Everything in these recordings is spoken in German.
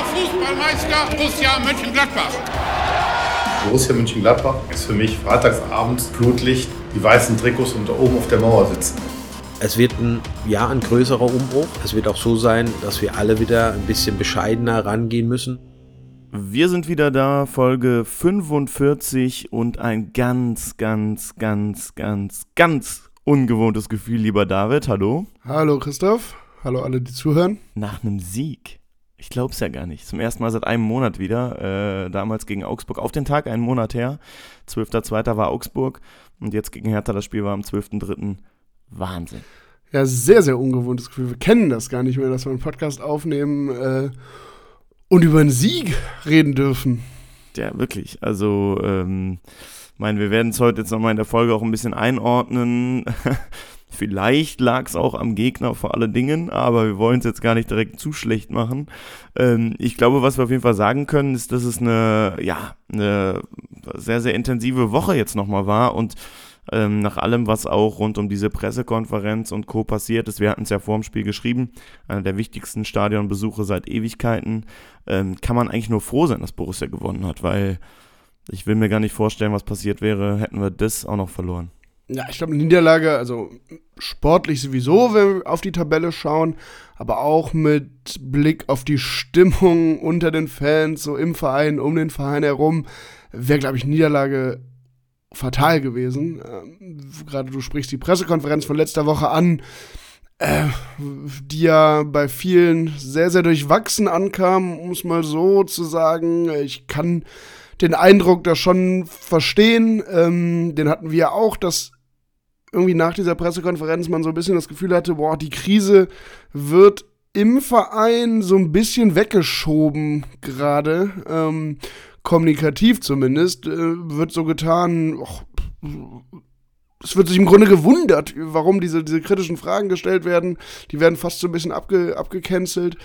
deutscher Fußballmeister Borussia Mönchengladbach. Borussia Mönchengladbach ist für mich freitagsabends Flutlicht, die weißen Trikots und da oben auf der Mauer sitzen. Es wird ein, ja, ein größerer Umbruch. Es wird auch so sein, dass wir alle wieder ein bisschen bescheidener rangehen müssen. Wir sind wieder da, Folge 45 und ein ganz, ganz, ganz, ganz, ganz ungewohntes Gefühl, lieber David. Hallo. Hallo Christoph. Hallo alle, die zuhören. Nach einem Sieg. Ich glaube es ja gar nicht. Zum ersten Mal seit einem Monat wieder. Äh, damals gegen Augsburg. Auf den Tag einen Monat her. 12.02. war Augsburg. Und jetzt gegen Hertha. Das Spiel war am 12.03. Wahnsinn. Ja, sehr, sehr ungewohntes Gefühl. Wir kennen das gar nicht mehr, dass wir einen Podcast aufnehmen äh, und über einen Sieg reden dürfen. Ja, wirklich. Also, ähm, meine, wir werden es heute jetzt nochmal in der Folge auch ein bisschen einordnen. Vielleicht lag es auch am Gegner vor allen Dingen, aber wir wollen es jetzt gar nicht direkt zu schlecht machen. Ähm, ich glaube, was wir auf jeden Fall sagen können, ist, dass es eine, ja, eine sehr, sehr intensive Woche jetzt nochmal war und ähm, nach allem, was auch rund um diese Pressekonferenz und Co. passiert ist, wir hatten es ja vor dem Spiel geschrieben, einer der wichtigsten Stadionbesuche seit Ewigkeiten, ähm, kann man eigentlich nur froh sein, dass Borussia gewonnen hat, weil ich will mir gar nicht vorstellen, was passiert wäre, hätten wir das auch noch verloren. Ja, ich glaube, Niederlage, also sportlich sowieso, wenn wir auf die Tabelle schauen, aber auch mit Blick auf die Stimmung unter den Fans, so im Verein, um den Verein herum, wäre, glaube ich, Niederlage fatal gewesen. Ähm, Gerade du sprichst die Pressekonferenz von letzter Woche an, äh, die ja bei vielen sehr, sehr durchwachsen ankam, um es mal so zu sagen. Ich kann den Eindruck da schon verstehen. Ähm, den hatten wir auch, dass irgendwie nach dieser Pressekonferenz man so ein bisschen das Gefühl hatte, boah, die Krise wird im Verein so ein bisschen weggeschoben gerade, ähm, kommunikativ zumindest, äh, wird so getan, och, es wird sich im Grunde gewundert, warum diese, diese kritischen Fragen gestellt werden. Die werden fast so ein bisschen abge, abgecancelt.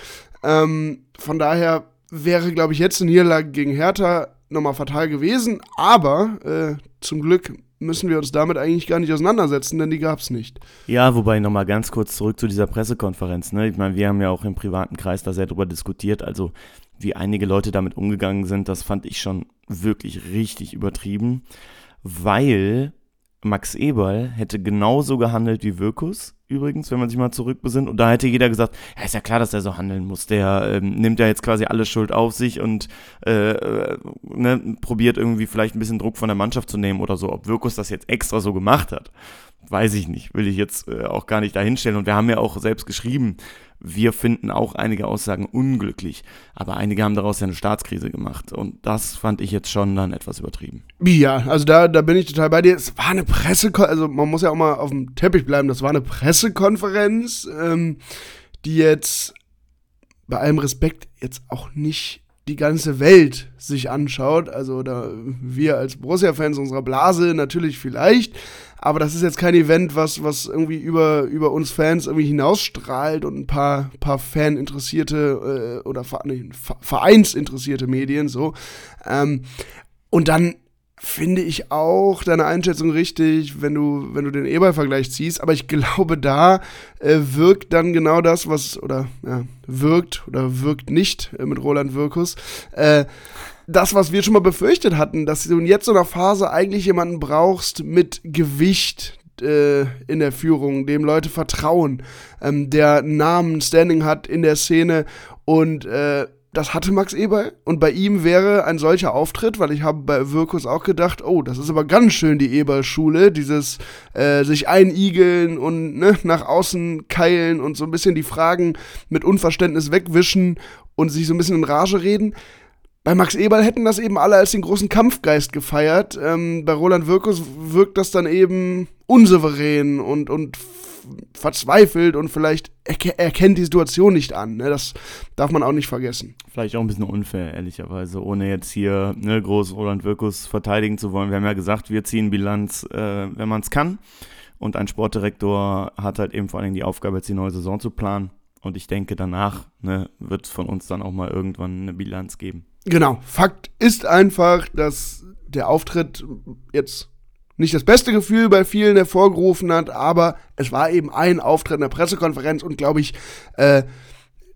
Ähm, von daher wäre, glaube ich, jetzt eine Niederlage gegen Hertha nochmal fatal gewesen, aber äh, zum Glück müssen wir uns damit eigentlich gar nicht auseinandersetzen, denn die gab es nicht. Ja, wobei nochmal ganz kurz zurück zu dieser Pressekonferenz. Ne? Ich meine, wir haben ja auch im privaten Kreis da sehr drüber diskutiert. Also, wie einige Leute damit umgegangen sind, das fand ich schon wirklich richtig übertrieben, weil Max Eberl hätte genauso gehandelt wie Wirkus, übrigens, wenn man sich mal zurückbesinnt. Und da hätte jeder gesagt, ja, ist ja klar, dass er so handeln muss. Der ähm, nimmt ja jetzt quasi alle Schuld auf sich und äh, äh, ne, probiert irgendwie vielleicht ein bisschen Druck von der Mannschaft zu nehmen oder so. Ob Wirkus das jetzt extra so gemacht hat, weiß ich nicht. Will ich jetzt äh, auch gar nicht dahinstellen. Und wir haben ja auch selbst geschrieben, wir finden auch einige Aussagen unglücklich, aber einige haben daraus ja eine Staatskrise gemacht und das fand ich jetzt schon dann etwas übertrieben. Ja, also da, da bin ich total bei dir. Es war eine Pressekonferenz, also man muss ja auch mal auf dem Teppich bleiben, das war eine Pressekonferenz, ähm, die jetzt bei allem Respekt jetzt auch nicht die ganze Welt sich anschaut. Also da wir als Borussia-Fans unserer Blase natürlich vielleicht, aber das ist jetzt kein Event, was, was irgendwie über, über uns Fans irgendwie hinausstrahlt und ein paar, paar Fan-interessierte äh, oder nee, Vereinsinteressierte Medien so. Ähm, und dann finde ich auch deine Einschätzung richtig, wenn du, wenn du den Eberl-Vergleich ziehst. Aber ich glaube, da äh, wirkt dann genau das, was, oder ja, wirkt oder wirkt nicht äh, mit Roland Wirkus. Äh, das, was wir schon mal befürchtet hatten, dass du in jetzt so einer Phase eigentlich jemanden brauchst mit Gewicht, äh, in der Führung, dem Leute vertrauen, ähm, der Namen, Standing hat in der Szene und äh, das hatte Max Eberl und bei ihm wäre ein solcher Auftritt, weil ich habe bei Wirkus auch gedacht, oh, das ist aber ganz schön die Eberl-Schule, dieses äh, sich einigeln und ne, nach außen keilen und so ein bisschen die Fragen mit Unverständnis wegwischen und sich so ein bisschen in Rage reden. Bei Max Eberl hätten das eben alle als den großen Kampfgeist gefeiert. Ähm, bei Roland Wirkus wirkt das dann eben unsouverän und, und verzweifelt und vielleicht erkennt die Situation nicht an. Ne? Das darf man auch nicht vergessen. Vielleicht auch ein bisschen unfair, ehrlicherweise, ohne jetzt hier ne, groß Roland Wirkus verteidigen zu wollen. Wir haben ja gesagt, wir ziehen Bilanz, äh, wenn man es kann. Und ein Sportdirektor hat halt eben vor allem die Aufgabe, jetzt die neue Saison zu planen. Und ich denke, danach ne, wird es von uns dann auch mal irgendwann eine Bilanz geben. Genau. Fakt ist einfach, dass der Auftritt jetzt nicht das beste Gefühl bei vielen hervorgerufen hat, aber es war eben ein Auftritt in der Pressekonferenz und glaube ich, äh,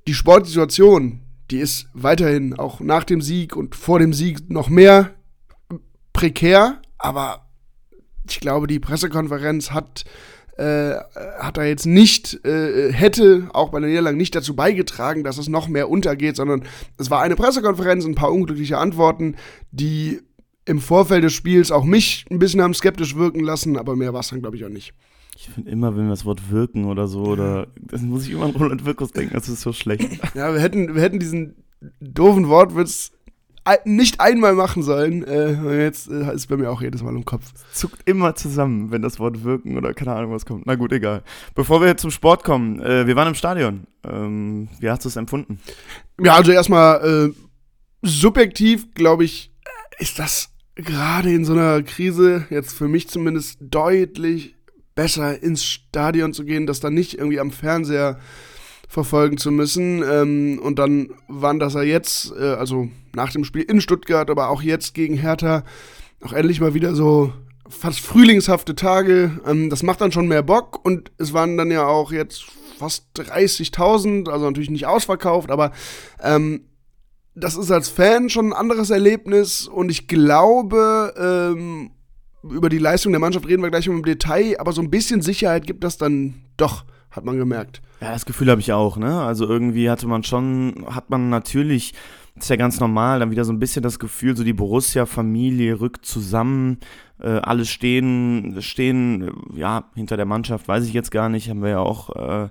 die Sportsituation, die ist weiterhin auch nach dem Sieg und vor dem Sieg noch mehr prekär, aber ich glaube, die Pressekonferenz hat äh, hat er jetzt nicht, äh, hätte auch bei der Niederlage nicht dazu beigetragen, dass es noch mehr untergeht, sondern es war eine Pressekonferenz, ein paar unglückliche Antworten, die im Vorfeld des Spiels auch mich ein bisschen haben skeptisch wirken lassen, aber mehr war es dann, glaube ich, auch nicht. Ich finde immer, wenn wir das Wort wirken oder so, oder das muss ich immer an Roland Wirkus denken, das ist so schlecht. Ja, wir hätten, wir hätten diesen doofen Wortwitz nicht einmal machen sollen. Äh, jetzt äh, ist bei mir auch jedes Mal im Kopf. Zuckt immer zusammen, wenn das Wort wirken oder keine Ahnung was kommt. Na gut, egal. Bevor wir zum Sport kommen, äh, wir waren im Stadion. Ähm, wie hast du es empfunden? Ja, also erstmal äh, subjektiv, glaube ich, ist das gerade in so einer Krise jetzt für mich zumindest deutlich besser ins Stadion zu gehen, dass da nicht irgendwie am Fernseher verfolgen zu müssen. Ähm, und dann waren das ja jetzt, äh, also nach dem Spiel in Stuttgart, aber auch jetzt gegen Hertha, auch endlich mal wieder so fast frühlingshafte Tage. Ähm, das macht dann schon mehr Bock und es waren dann ja auch jetzt fast 30.000, also natürlich nicht ausverkauft, aber ähm, das ist als Fan schon ein anderes Erlebnis und ich glaube, ähm, über die Leistung der Mannschaft reden wir gleich im Detail, aber so ein bisschen Sicherheit gibt das dann doch, hat man gemerkt. Ja, das Gefühl habe ich auch, ne? Also irgendwie hatte man schon, hat man natürlich, ist ja ganz normal, dann wieder so ein bisschen das Gefühl, so die Borussia-Familie rückt zusammen, äh, alle stehen, stehen, ja, hinter der Mannschaft, weiß ich jetzt gar nicht, haben wir ja auch äh,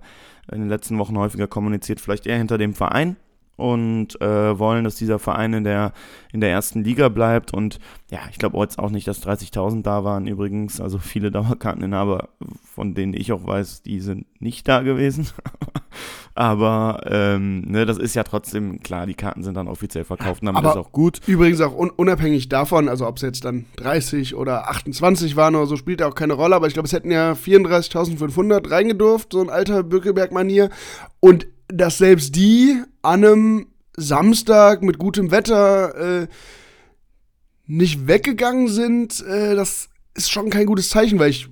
in den letzten Wochen häufiger kommuniziert, vielleicht eher hinter dem Verein und äh, wollen, dass dieser Verein in der, in der ersten Liga bleibt. Und ja, ich glaube jetzt auch nicht, dass 30.000 da waren übrigens. Also viele Dauerkarteninhaber, von denen ich auch weiß, die sind nicht da gewesen. Aber ähm, ne, das ist ja trotzdem klar, die Karten sind dann offiziell verkauft und damit Aber ist auch gut. Übrigens auch un unabhängig davon, also ob es jetzt dann 30 oder 28 waren oder so, spielt ja auch keine Rolle. Aber ich glaube, es hätten ja 34.500 reingedurft, so ein alter Bückeberg-Manier. Und dass selbst die an einem Samstag mit gutem Wetter äh, nicht weggegangen sind, äh, das ist schon kein gutes Zeichen, weil ich,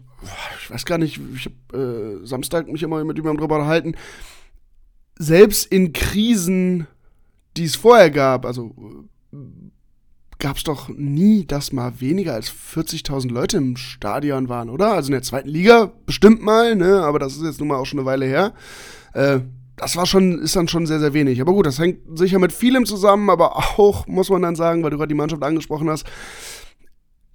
ich weiß gar nicht, ich habe äh, Samstag mich immer mit jemandem drüber unterhalten. Selbst in Krisen, die es vorher gab, also äh, gab es doch nie, dass mal weniger als 40.000 Leute im Stadion waren, oder? Also in der zweiten Liga bestimmt mal, ne? Aber das ist jetzt nun mal auch schon eine Weile her. Äh, das war schon, ist dann schon sehr, sehr wenig. Aber gut, das hängt sicher mit vielem zusammen, aber auch, muss man dann sagen, weil du gerade die Mannschaft angesprochen hast,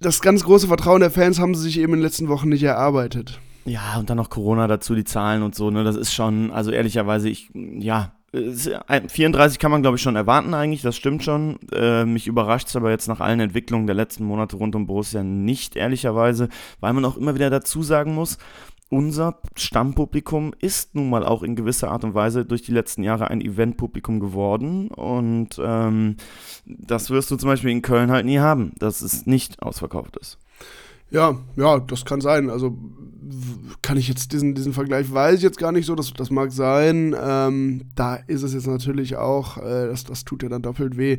das ganz große Vertrauen der Fans haben sie sich eben in den letzten Wochen nicht erarbeitet. Ja, und dann noch Corona dazu, die Zahlen und so, ne? Das ist schon, also ehrlicherweise, ich, ja, 34 kann man, glaube ich, schon erwarten eigentlich, das stimmt schon. Äh, mich überrascht es aber jetzt nach allen Entwicklungen der letzten Monate rund um Borussia nicht, ehrlicherweise, weil man auch immer wieder dazu sagen muss, unser Stammpublikum ist nun mal auch in gewisser Art und Weise durch die letzten Jahre ein Eventpublikum geworden. Und ähm, das wirst du zum Beispiel in Köln halt nie haben, dass es nicht ausverkauft ist. Ja, ja, das kann sein. Also kann ich jetzt diesen, diesen Vergleich, weiß ich jetzt gar nicht so, das, das mag sein. Ähm, da ist es jetzt natürlich auch, äh, das, das tut ja dann doppelt weh.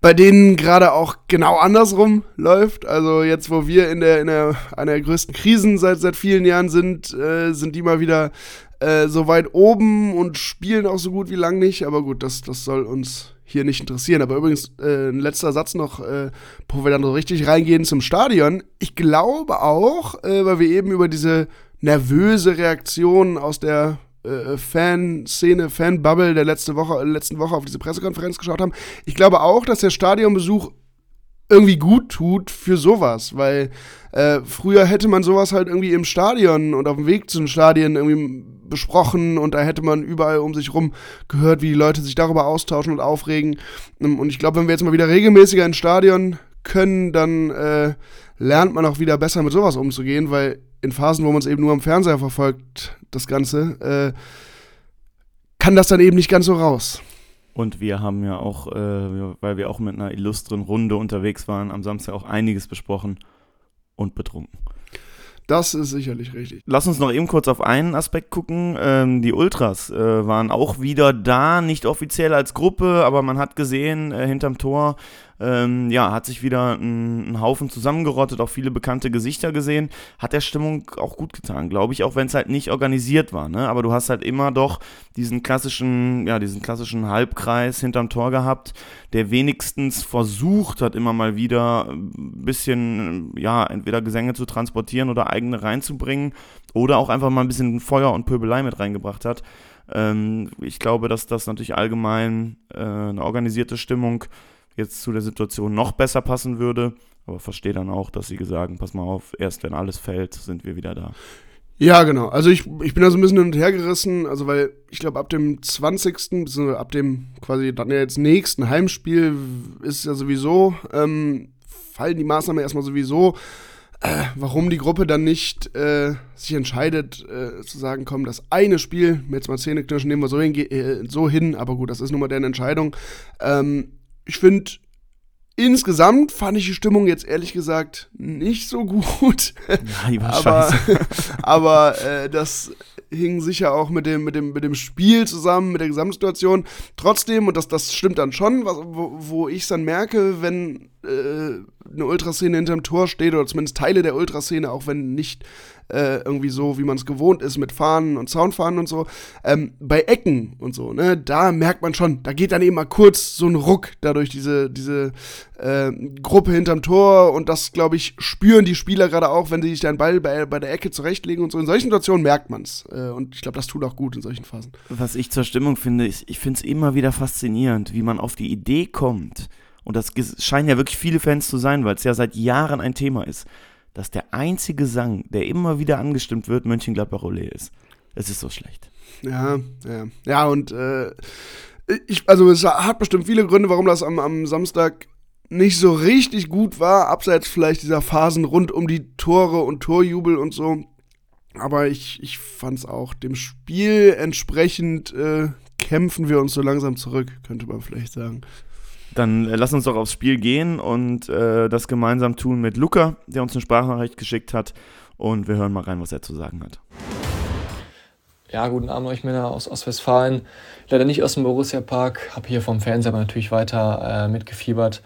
Bei denen gerade auch genau andersrum läuft. Also jetzt, wo wir in der, in der einer der größten Krisen seit, seit vielen Jahren sind, äh, sind die mal wieder äh, so weit oben und spielen auch so gut wie lang nicht. Aber gut, das, das soll uns hier nicht interessieren. Aber übrigens, äh, ein letzter Satz noch, äh, bevor wir dann so richtig reingehen zum Stadion. Ich glaube auch, äh, weil wir eben über diese nervöse Reaktion aus der äh, Fanszene, Fanbubble der letzte Woche, letzten Woche auf diese Pressekonferenz geschaut haben. Ich glaube auch, dass der Stadionbesuch irgendwie gut tut für sowas, weil äh, früher hätte man sowas halt irgendwie im Stadion und auf dem Weg zu den Stadien irgendwie besprochen und da hätte man überall um sich rum gehört, wie die Leute sich darüber austauschen und aufregen. Und ich glaube, wenn wir jetzt mal wieder regelmäßiger ins Stadion können, dann äh, lernt man auch wieder besser mit sowas umzugehen, weil in Phasen, wo man es eben nur am Fernseher verfolgt, das Ganze, äh, kann das dann eben nicht ganz so raus. Und wir haben ja auch, äh, weil wir auch mit einer illustren Runde unterwegs waren, am Samstag auch einiges besprochen und betrunken. Das ist sicherlich richtig. Lass uns noch eben kurz auf einen Aspekt gucken. Ähm, die Ultras äh, waren auch wieder da, nicht offiziell als Gruppe, aber man hat gesehen, äh, hinterm Tor Ähm, ja, hat sich wieder ein, Haufen zusammengerottet, auch viele bekannte Gesichter gesehen. Hat der Stimmung auch gut getan, glaube ich, auch wenn es halt nicht organisiert war. Ne? Aber du hast halt immer doch diesen klassischen, ja, diesen klassischen Halbkreis hinterm Tor gehabt, der wenigstens versucht hat, immer mal wieder ein bisschen, ja, entweder Gesänge zu transportieren oder eigene reinzubringen oder auch einfach mal ein bisschen Feuer und Pöbelei mit reingebracht hat. Ähm, ich glaube, dass das natürlich allgemein äh, eine organisierte Stimmung jetzt zu der Situation noch besser passen würde. Aber verstehe dann auch, dass sie sagen, pass mal auf, erst wenn alles fällt, sind wir wieder da. Ja, genau. Also ich, ich bin da so ein bisschen hin und her gerissen, also weil ich glaube ab dem 20., beziehungsweise ab dem quasi dann jetzt nächsten Heimspiel ist ja sowieso, ähm, fallen die Maßnahmen erstmal sowieso. Äh, warum die Gruppe dann nicht äh, sich entscheidet, äh, zu sagen, komm, das eine Spiel, jetzt mal Zähneknirschen, nehmen wir so hin, äh, so hin, aber gut, das ist nun mal deren Entscheidung. Ähm, ich finde, insgesamt fand ich die Stimmung jetzt ehrlich gesagt nicht so gut. Ja, die war aber scheiße. aber äh, das hing sicher auch mit dem, mit, dem, mit dem Spiel zusammen, mit der Gesamtsituation. Trotzdem, und das, das stimmt dann schon, was, wo, wo ich es dann merke, wenn äh, eine Ultraszene hinterm Tor steht, oder zumindest Teile der Ultraszene, auch wenn nicht äh, irgendwie so, wie man es gewohnt ist, mit Fahnen und Soundfahnen und so. Ähm, bei Ecken und so, ne, da merkt man schon, da geht dann eben mal kurz so ein Ruck dadurch diese, diese äh, Gruppe hinterm Tor und das, glaube ich, spüren die Spieler gerade auch, wenn sie sich den Ball bei, bei der Ecke zurechtlegen und so. In solchen Situationen merkt man es. Äh, und ich glaube, das tut auch gut in solchen Phasen. Was ich zur Stimmung finde, ist, ich finde es immer wieder faszinierend, wie man auf die Idee kommt. Und das scheinen ja wirklich viele Fans zu sein, weil es ja seit Jahren ein Thema ist dass der einzige Sang, der immer wieder angestimmt wird, Mönchengladbach-Olé ist. Es ist so schlecht. Ja, ja. Ja, und äh, ich, also es hat bestimmt viele Gründe, warum das am, am Samstag nicht so richtig gut war, abseits vielleicht dieser Phasen rund um die Tore und Torjubel und so. Aber ich, ich fand es auch dem Spiel entsprechend äh, kämpfen wir uns so langsam zurück, könnte man vielleicht sagen. Dann äh, lass uns doch aufs Spiel gehen und äh, das gemeinsam tun mit Luca, der uns eine Sprachnachricht geschickt hat. Und wir hören mal rein, was er zu sagen hat. Ja, guten Abend euch Männer aus Ostwestfalen. Leider nicht aus dem Borussia Park, habe hier vom Fernseher aber natürlich weiter äh, mitgefiebert.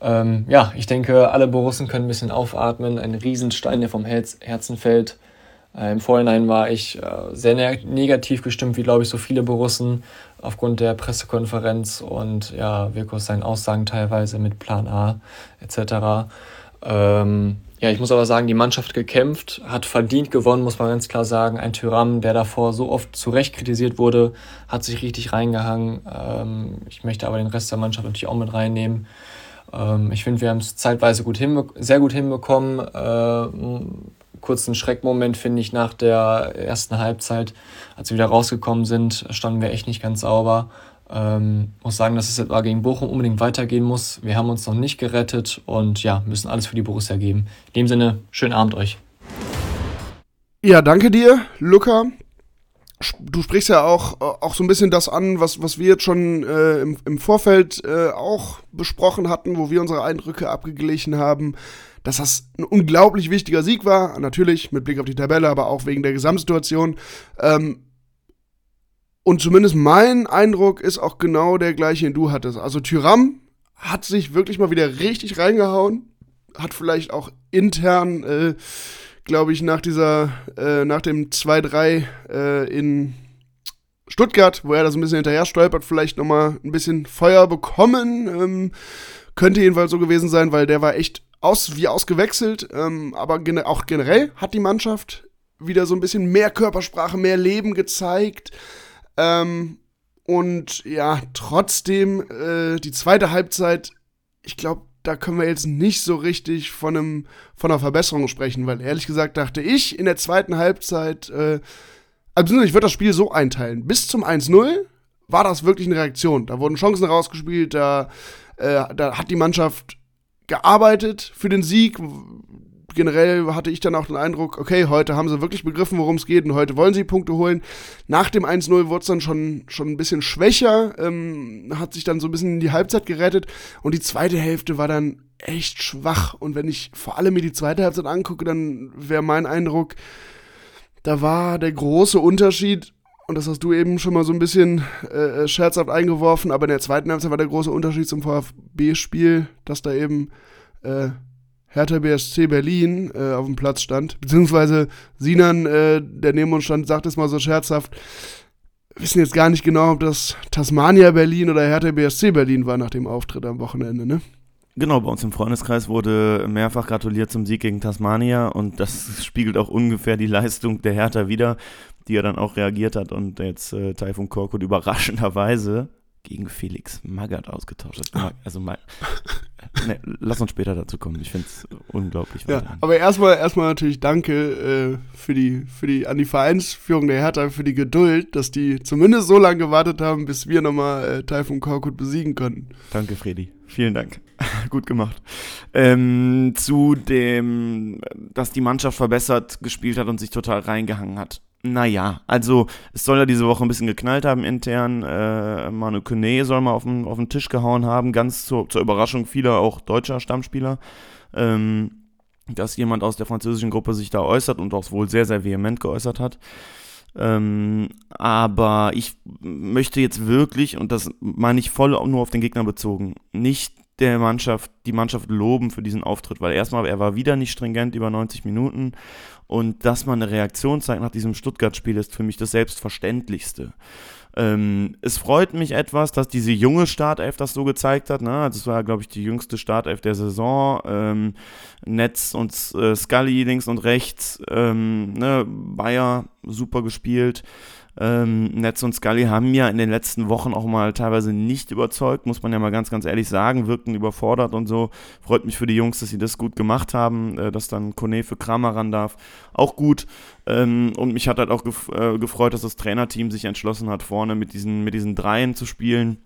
Ähm, ja, ich denke, alle Borussen können ein bisschen aufatmen. Ein Riesenstein, der vom Herz Herzen fällt. Äh, Im Vorhinein war ich äh, sehr ne negativ gestimmt, wie glaube ich so viele Borussen aufgrund der Pressekonferenz und ja, Virkos seinen Aussagen teilweise mit Plan A etc. Ähm, ja, ich muss aber sagen, die Mannschaft gekämpft, hat verdient gewonnen, muss man ganz klar sagen. Ein Tyram, der davor so oft zu Recht kritisiert wurde, hat sich richtig reingehangen. Ähm, ich möchte aber den Rest der Mannschaft natürlich auch mit reinnehmen. Ähm, ich finde, wir haben es zeitweise gut sehr gut hinbekommen. Äh, kurzen Schreckmoment, finde ich, nach der ersten Halbzeit, als wir wieder rausgekommen sind, standen wir echt nicht ganz sauber. Ähm, muss sagen, dass es etwa gegen Bochum unbedingt weitergehen muss. Wir haben uns noch nicht gerettet und ja, müssen alles für die Borussia geben. In dem Sinne, schönen Abend euch. Ja, danke dir, Luca. Du sprichst ja auch, auch so ein bisschen das an, was, was wir jetzt schon äh, im, im Vorfeld äh, auch besprochen hatten, wo wir unsere Eindrücke abgeglichen haben dass das ein unglaublich wichtiger Sieg war. Natürlich mit Blick auf die Tabelle, aber auch wegen der Gesamtsituation. Ähm, und zumindest mein Eindruck ist auch genau der gleiche, den du hattest. Also Tyram hat sich wirklich mal wieder richtig reingehauen. Hat vielleicht auch intern, äh, glaube ich, nach dieser, äh, nach dem 2-3 äh, in Stuttgart, wo er da so ein bisschen hinterher stolpert, vielleicht nochmal ein bisschen Feuer bekommen. Ähm, könnte jedenfalls so gewesen sein, weil der war echt aus, wie ausgewechselt, ähm, aber gene auch generell hat die Mannschaft wieder so ein bisschen mehr Körpersprache, mehr Leben gezeigt. Ähm, und ja, trotzdem, äh, die zweite Halbzeit, ich glaube, da können wir jetzt nicht so richtig von, einem, von einer Verbesserung sprechen, weil ehrlich gesagt dachte ich in der zweiten Halbzeit, äh, also ich würde das Spiel so einteilen. Bis zum 1-0 war das wirklich eine Reaktion. Da wurden Chancen rausgespielt, da, äh, da hat die Mannschaft gearbeitet für den Sieg. Generell hatte ich dann auch den Eindruck, okay, heute haben sie wirklich begriffen, worum es geht und heute wollen sie Punkte holen. Nach dem 1-0 wurde es dann schon, schon ein bisschen schwächer, ähm, hat sich dann so ein bisschen in die Halbzeit gerettet und die zweite Hälfte war dann echt schwach. Und wenn ich vor allem mir die zweite Halbzeit angucke, dann wäre mein Eindruck, da war der große Unterschied, und das hast du eben schon mal so ein bisschen äh, scherzhaft eingeworfen, aber in der zweiten Halbzeit war der große Unterschied zum, Vor B-Spiel, dass da eben äh, Hertha BSC Berlin äh, auf dem Platz stand. Beziehungsweise Sinan, äh, der neben uns stand, sagt es mal so scherzhaft, wissen jetzt gar nicht genau, ob das Tasmania Berlin oder Hertha BSC Berlin war nach dem Auftritt am Wochenende, ne? Genau, bei uns im Freundeskreis wurde mehrfach gratuliert zum Sieg gegen Tasmania und das spiegelt auch ungefähr die Leistung der Hertha wieder, die ja dann auch reagiert hat und jetzt äh, Taifun Korkut überraschenderweise gegen Felix Magath ausgetauscht hat. Also mal, ne, lass uns später dazu kommen. Ich finde es unglaublich. Ja, aber erstmal erstmal natürlich danke äh, für die für die an die Vereinsführung der Hertha für die Geduld, dass die zumindest so lange gewartet haben, bis wir nochmal äh, Taifun Korkut besiegen konnten. Danke, Fredi. Vielen Dank. Gut gemacht. Ähm, zu dem, dass die Mannschaft verbessert gespielt hat und sich total reingehangen hat. Naja, also es soll ja diese Woche ein bisschen geknallt haben intern. Äh, Manu Kone soll mal auf den, auf den Tisch gehauen haben, ganz zur, zur Überraschung vieler auch deutscher Stammspieler. Ähm, dass jemand aus der französischen Gruppe sich da äußert und auch wohl sehr, sehr vehement geäußert hat. Ähm, aber ich möchte jetzt wirklich, und das meine ich voll nur auf den Gegner bezogen, nicht der Mannschaft, die Mannschaft loben für diesen Auftritt, weil erstmal, er war wieder nicht stringent über 90 Minuten und dass man eine Reaktion zeigt nach diesem Stuttgart-Spiel ist für mich das Selbstverständlichste. Ähm, es freut mich etwas, dass diese junge Startelf das so gezeigt hat. Ne? Also es war, glaube ich, die jüngste Startelf der Saison. Ähm, Netz und äh, Scully links und rechts. Ähm, ne? Bayer super gespielt. Ähm, Netz und Scully haben ja in den letzten Wochen auch mal teilweise nicht überzeugt, muss man ja mal ganz, ganz ehrlich sagen, wirkten überfordert und so. Freut mich für die Jungs, dass sie das gut gemacht haben, äh, dass dann Kone für Kramer ran darf. Auch gut. Ähm, und mich hat halt auch gef äh, gefreut, dass das Trainerteam sich entschlossen hat, vorne mit diesen, mit diesen Dreien zu spielen.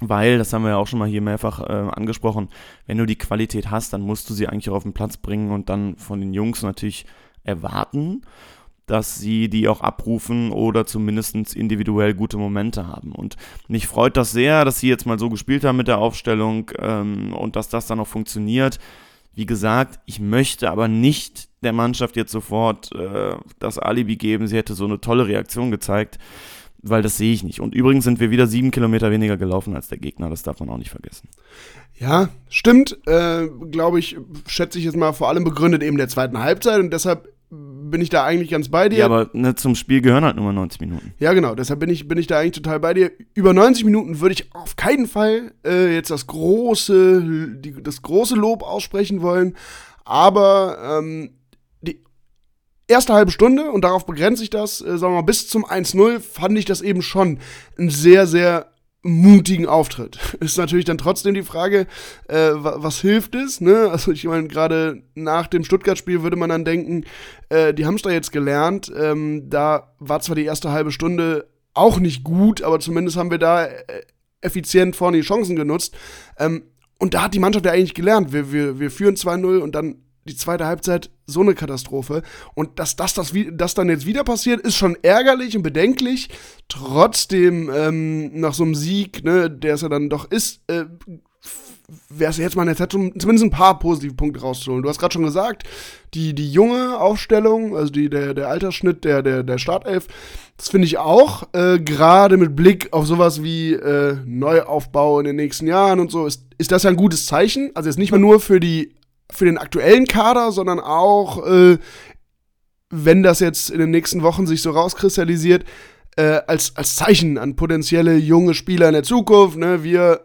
Weil, das haben wir ja auch schon mal hier mehrfach äh, angesprochen, wenn du die Qualität hast, dann musst du sie eigentlich auch auf den Platz bringen und dann von den Jungs natürlich erwarten dass sie die auch abrufen oder zumindest individuell gute Momente haben. Und mich freut das sehr, dass sie jetzt mal so gespielt haben mit der Aufstellung ähm, und dass das dann auch funktioniert. Wie gesagt, ich möchte aber nicht der Mannschaft jetzt sofort äh, das Alibi geben, sie hätte so eine tolle Reaktion gezeigt, weil das sehe ich nicht. Und übrigens sind wir wieder sieben Kilometer weniger gelaufen als der Gegner, das darf man auch nicht vergessen. Ja, stimmt, äh, glaube ich, schätze ich jetzt mal vor allem begründet eben der zweiten Halbzeit und deshalb bin ich da eigentlich ganz bei dir. Ja, aber ne, zum Spiel gehören halt nur 90 Minuten. Ja, genau. Deshalb bin ich, bin ich da eigentlich total bei dir. Über 90 Minuten würde ich auf keinen Fall äh, jetzt das große, die, das große Lob aussprechen wollen. Aber ähm, die erste halbe Stunde, und darauf begrenze ich das, äh, sagen wir mal, bis zum 1-0, fand ich das eben schon ein sehr, sehr mutigen Auftritt. Ist natürlich dann trotzdem die Frage, äh, was hilft es? Ne? Also ich meine, gerade nach dem Stuttgart-Spiel würde man dann denken, äh, die haben es da jetzt gelernt. Ähm, da war zwar die erste halbe Stunde auch nicht gut, aber zumindest haben wir da äh, effizient vorne die Chancen genutzt. Ähm, und da hat die Mannschaft ja eigentlich gelernt. Wir, wir, wir führen 2-0 und dann die zweite Halbzeit so eine Katastrophe. Und dass das, das, das dann jetzt wieder passiert, ist schon ärgerlich und bedenklich. Trotzdem, ähm, nach so einem Sieg, ne, der es ja dann doch ist, äh, wäre es jetzt mal eine Zeit, um zumindest ein paar positive Punkte rauszuholen. Du hast gerade schon gesagt, die, die junge Aufstellung, also die, der, der Altersschnitt der, der, der Startelf, das finde ich auch, äh, gerade mit Blick auf sowas wie äh, Neuaufbau in den nächsten Jahren und so, ist, ist das ja ein gutes Zeichen. Also jetzt nicht mehr nur für die für den aktuellen Kader, sondern auch, äh, wenn das jetzt in den nächsten Wochen sich so rauskristallisiert, äh, als, als Zeichen an potenzielle junge Spieler in der Zukunft. Ne? Wir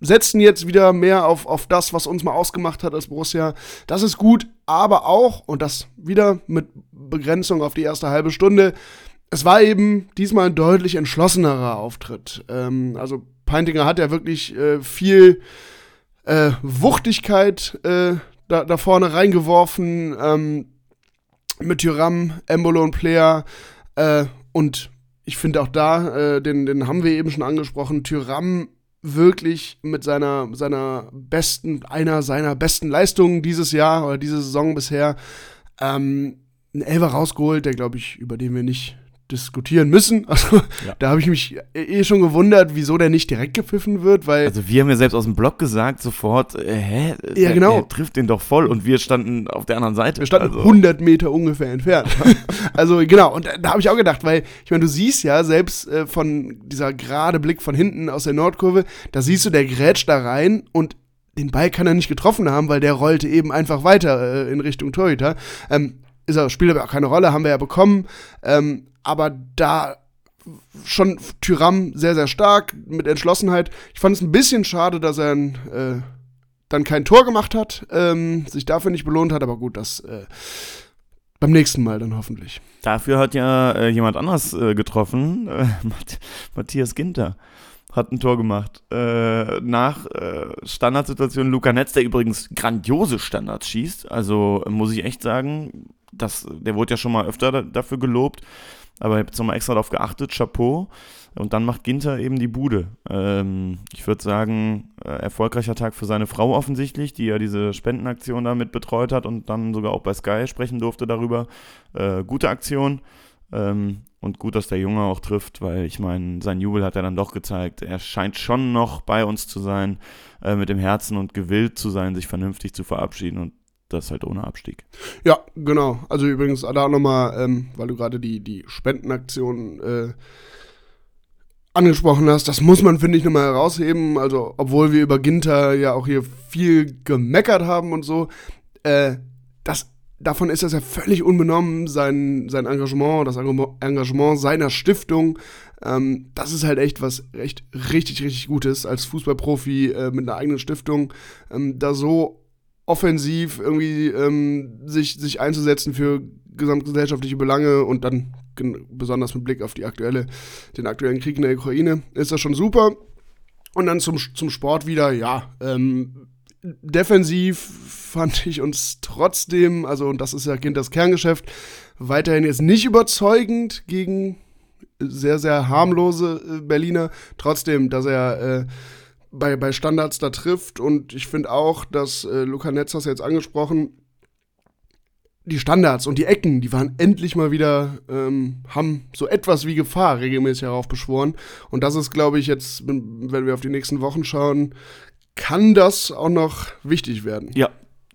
setzen jetzt wieder mehr auf, auf das, was uns mal ausgemacht hat als Borussia. Das ist gut, aber auch, und das wieder mit Begrenzung auf die erste halbe Stunde, es war eben diesmal ein deutlich entschlossenerer Auftritt. Ähm, also Peintinger hat ja wirklich äh, viel äh, Wuchtigkeit äh, da, da vorne reingeworfen ähm, mit Tyram, Embolo und Player äh, und ich finde auch da, äh, den, den haben wir eben schon angesprochen, Tyram wirklich mit seiner, seiner besten, einer seiner besten Leistungen dieses Jahr oder diese Saison bisher ähm, einen Elfer rausgeholt, der glaube ich, über den wir nicht diskutieren müssen. Also ja. da habe ich mich eh schon gewundert, wieso der nicht direkt gepfiffen wird, weil. Also wir haben ja selbst aus dem Blog gesagt sofort, äh, hä? Ja, genau. Er trifft den doch voll und wir standen auf der anderen Seite. Wir standen also. 100 Meter ungefähr entfernt. also genau, und da habe ich auch gedacht, weil ich meine, du siehst ja selbst äh, von dieser gerade Blick von hinten aus der Nordkurve, da siehst du, der grätscht da rein und den Ball kann er nicht getroffen haben, weil der rollte eben einfach weiter äh, in Richtung Torhüter. Ähm, ist er, spielt aber auch keine Rolle, haben wir ja bekommen. Ähm, aber da schon Tyram sehr, sehr stark mit Entschlossenheit. Ich fand es ein bisschen schade, dass er äh, dann kein Tor gemacht hat, ähm, sich dafür nicht belohnt hat, aber gut, das äh, beim nächsten Mal dann hoffentlich. Dafür hat ja äh, jemand anders äh, getroffen, äh, Matthias Ginter hat ein Tor gemacht. Äh, nach äh, Standardsituation Luca Netz, der übrigens grandiose Standards schießt. Also muss ich echt sagen, das, der wurde ja schon mal öfter da, dafür gelobt. Aber ich habe jetzt nochmal extra darauf geachtet, Chapeau. Und dann macht Ginter eben die Bude. Ähm, ich würde sagen, äh, erfolgreicher Tag für seine Frau offensichtlich, die ja diese Spendenaktion damit betreut hat und dann sogar auch bei Sky sprechen durfte darüber. Äh, gute Aktion. Ähm, und gut, dass der Junge auch trifft, weil ich meine, sein Jubel hat er dann doch gezeigt. Er scheint schon noch bei uns zu sein, äh, mit dem Herzen und gewillt zu sein, sich vernünftig zu verabschieden. Und das halt ohne Abstieg. Ja, genau. Also übrigens da nochmal, ähm, weil du gerade die, die Spendenaktion äh, angesprochen hast, das muss man, finde ich, nochmal herausheben. Also, obwohl wir über Ginter ja auch hier viel gemeckert haben und so, äh, das, davon ist das ja völlig unbenommen, sein, sein Engagement, das Engagement seiner Stiftung. Ähm, das ist halt echt was recht, richtig, richtig Gutes als Fußballprofi äh, mit einer eigenen Stiftung, ähm, da so offensiv irgendwie ähm, sich, sich einzusetzen für gesamtgesellschaftliche Belange und dann besonders mit Blick auf die aktuelle, den aktuellen Krieg in der Ukraine, ist das schon super. Und dann zum, zum Sport wieder, ja, ähm, defensiv fand ich uns trotzdem, also und das ist ja das Kerngeschäft, weiterhin jetzt nicht überzeugend gegen sehr, sehr harmlose äh, Berliner. Trotzdem, dass er äh, bei, bei Standards da trifft und ich finde auch, dass äh, Luca Netz das jetzt angesprochen, die Standards und die Ecken, die waren endlich mal wieder, ähm, haben so etwas wie Gefahr regelmäßig heraufbeschworen. Und das ist, glaube ich, jetzt, wenn wir auf die nächsten Wochen schauen, kann das auch noch wichtig werden. Ja,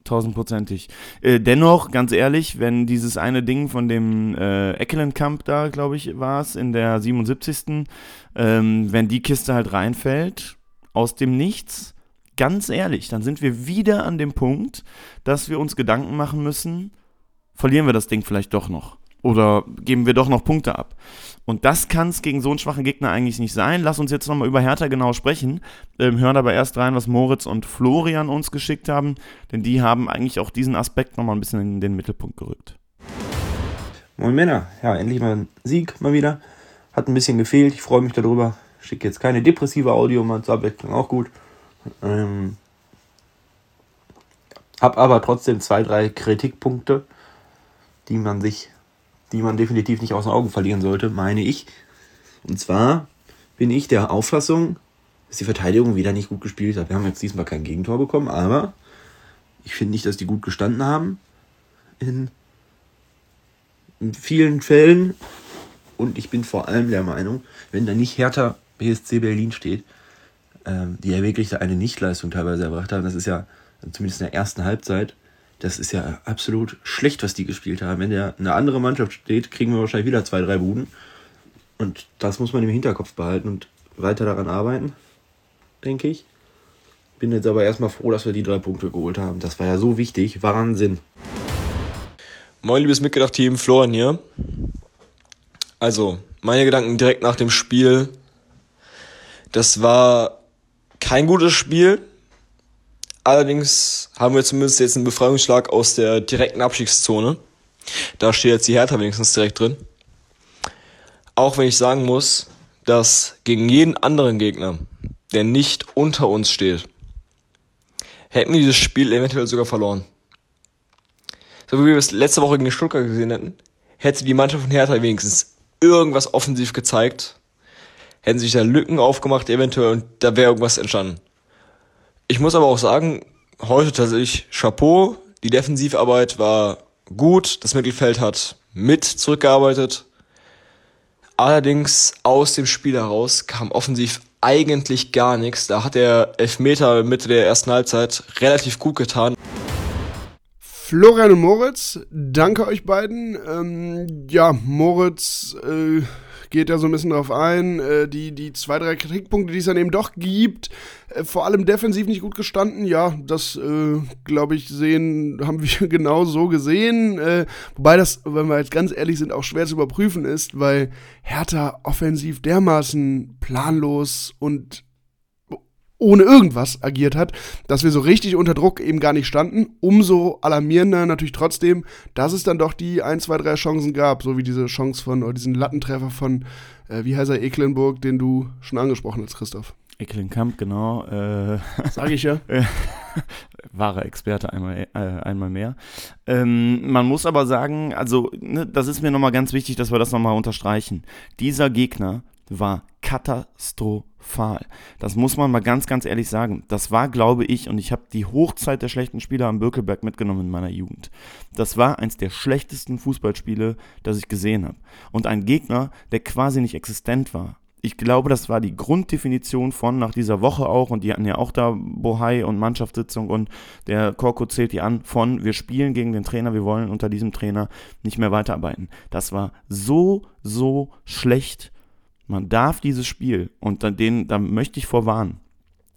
tausendprozentig. Äh, dennoch, ganz ehrlich, wenn dieses eine Ding von dem äh, Eckelenkamp da, glaube ich, war es, in der 77. Ähm, wenn die Kiste halt reinfällt, aus dem Nichts, ganz ehrlich, dann sind wir wieder an dem Punkt, dass wir uns Gedanken machen müssen, verlieren wir das Ding vielleicht doch noch. Oder geben wir doch noch Punkte ab. Und das kann es gegen so einen schwachen Gegner eigentlich nicht sein. Lass uns jetzt nochmal über Hertha genau sprechen. Ähm, hören aber erst rein, was Moritz und Florian uns geschickt haben. Denn die haben eigentlich auch diesen Aspekt nochmal ein bisschen in den Mittelpunkt gerückt. Moin Männer, ja, endlich mal ein Sieg mal wieder. Hat ein bisschen gefehlt, ich freue mich darüber. Schicke jetzt keine depressive Audio, mal zur Abwechslung auch gut. Ähm, hab aber trotzdem zwei, drei Kritikpunkte die man sich, die man definitiv nicht aus den Augen verlieren sollte, meine ich. Und zwar bin ich der Auffassung, dass die Verteidigung wieder nicht gut gespielt hat. Wir haben jetzt diesmal kein Gegentor bekommen, aber ich finde nicht, dass die gut gestanden haben. In, in vielen Fällen. Und ich bin vor allem der Meinung, wenn da nicht härter BSC Berlin steht, ähm, die ja wirklich eine Nichtleistung teilweise erbracht haben, das ist ja zumindest in der ersten Halbzeit, das ist ja absolut schlecht, was die gespielt haben. Wenn der eine andere Mannschaft steht, kriegen wir wahrscheinlich wieder zwei, drei Buden. Und das muss man im Hinterkopf behalten und weiter daran arbeiten, denke ich. Bin jetzt aber erstmal froh, dass wir die drei Punkte geholt haben. Das war ja so wichtig. Wahnsinn. Moin, liebes Mitgedacht-Team, Florian hier. Also, meine Gedanken direkt nach dem Spiel. Das war kein gutes Spiel. Allerdings haben wir zumindest jetzt einen Befreiungsschlag aus der direkten Abstiegszone. Da steht jetzt die Hertha wenigstens direkt drin. Auch wenn ich sagen muss, dass gegen jeden anderen Gegner, der nicht unter uns steht, hätten wir dieses Spiel eventuell sogar verloren. So wie wir es letzte Woche gegen Stuttgart gesehen hätten, hätte die Mannschaft von Hertha wenigstens irgendwas offensiv gezeigt, hätten sich da Lücken aufgemacht eventuell und da wäre irgendwas entstanden. Ich muss aber auch sagen, heute tatsächlich Chapeau. Die Defensivarbeit war gut. Das Mittelfeld hat mit zurückgearbeitet. Allerdings aus dem Spiel heraus kam offensiv eigentlich gar nichts. Da hat der Elfmeter Mitte der ersten Halbzeit relativ gut getan. Florian und Moritz, danke euch beiden. Ähm, ja, Moritz äh, geht ja so ein bisschen drauf ein. Äh, die, die zwei, drei Kritikpunkte, die es dann eben doch gibt, äh, vor allem defensiv nicht gut gestanden. Ja, das äh, glaube ich sehen, haben wir genau so gesehen. Äh, wobei das, wenn wir jetzt ganz ehrlich sind, auch schwer zu überprüfen ist, weil Hertha offensiv dermaßen planlos und ohne irgendwas agiert hat, dass wir so richtig unter Druck eben gar nicht standen. Umso alarmierender natürlich trotzdem, dass es dann doch die 1, 2, 3 Chancen gab, so wie diese Chance von, oder diesen Lattentreffer von, äh, wie heißt er, Eklenburg, den du schon angesprochen hast, Christoph. Eklenkamp, genau. Äh, Sag ich ja. wahre Experte einmal, äh, einmal mehr. Ähm, man muss aber sagen, also ne, das ist mir nochmal ganz wichtig, dass wir das nochmal unterstreichen. Dieser Gegner war katastrophal. Das muss man mal ganz, ganz ehrlich sagen. Das war, glaube ich, und ich habe die Hochzeit der schlechten Spieler am Birkelberg mitgenommen in meiner Jugend. Das war eins der schlechtesten Fußballspiele, das ich gesehen habe. Und ein Gegner, der quasi nicht existent war. Ich glaube, das war die Grunddefinition von nach dieser Woche auch, und die hatten ja auch da Bohai und Mannschaftssitzung und der Korko zählt die an, von wir spielen gegen den Trainer, wir wollen unter diesem Trainer nicht mehr weiterarbeiten. Das war so, so schlecht man darf dieses Spiel, und den, da möchte ich vorwarnen,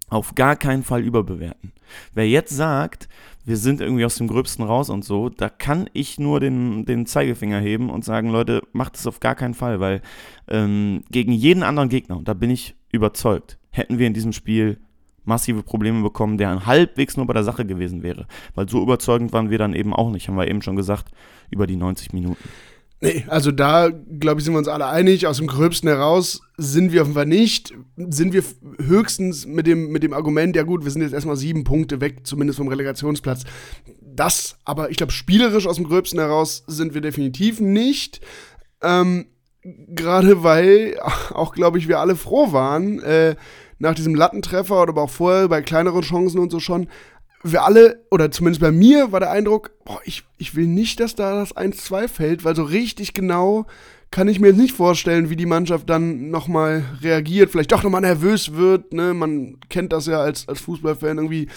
auf gar keinen Fall überbewerten. Wer jetzt sagt, wir sind irgendwie aus dem Gröbsten raus und so, da kann ich nur den, den Zeigefinger heben und sagen, Leute, macht es auf gar keinen Fall, weil ähm, gegen jeden anderen Gegner, und da bin ich überzeugt, hätten wir in diesem Spiel massive Probleme bekommen, der halbwegs nur bei der Sache gewesen wäre. Weil so überzeugend waren wir dann eben auch nicht, haben wir eben schon gesagt, über die 90 Minuten. Nee, also da, glaube ich, sind wir uns alle einig. Aus dem Gröbsten heraus sind wir offenbar nicht. Sind wir höchstens mit dem, mit dem Argument, ja gut, wir sind jetzt erstmal sieben Punkte weg, zumindest vom Relegationsplatz. Das, aber ich glaube, spielerisch aus dem Gröbsten heraus sind wir definitiv nicht. Ähm, Gerade weil auch, glaube ich, wir alle froh waren, äh, nach diesem Lattentreffer oder aber auch vorher bei kleineren Chancen und so schon, wir alle, oder zumindest bei mir, war der Eindruck, boah, ich, ich will nicht, dass da das 1-2 fällt, weil so richtig genau kann ich mir jetzt nicht vorstellen, wie die Mannschaft dann nochmal reagiert, vielleicht doch nochmal nervös wird, ne? Man kennt das ja als, als Fußballfan irgendwie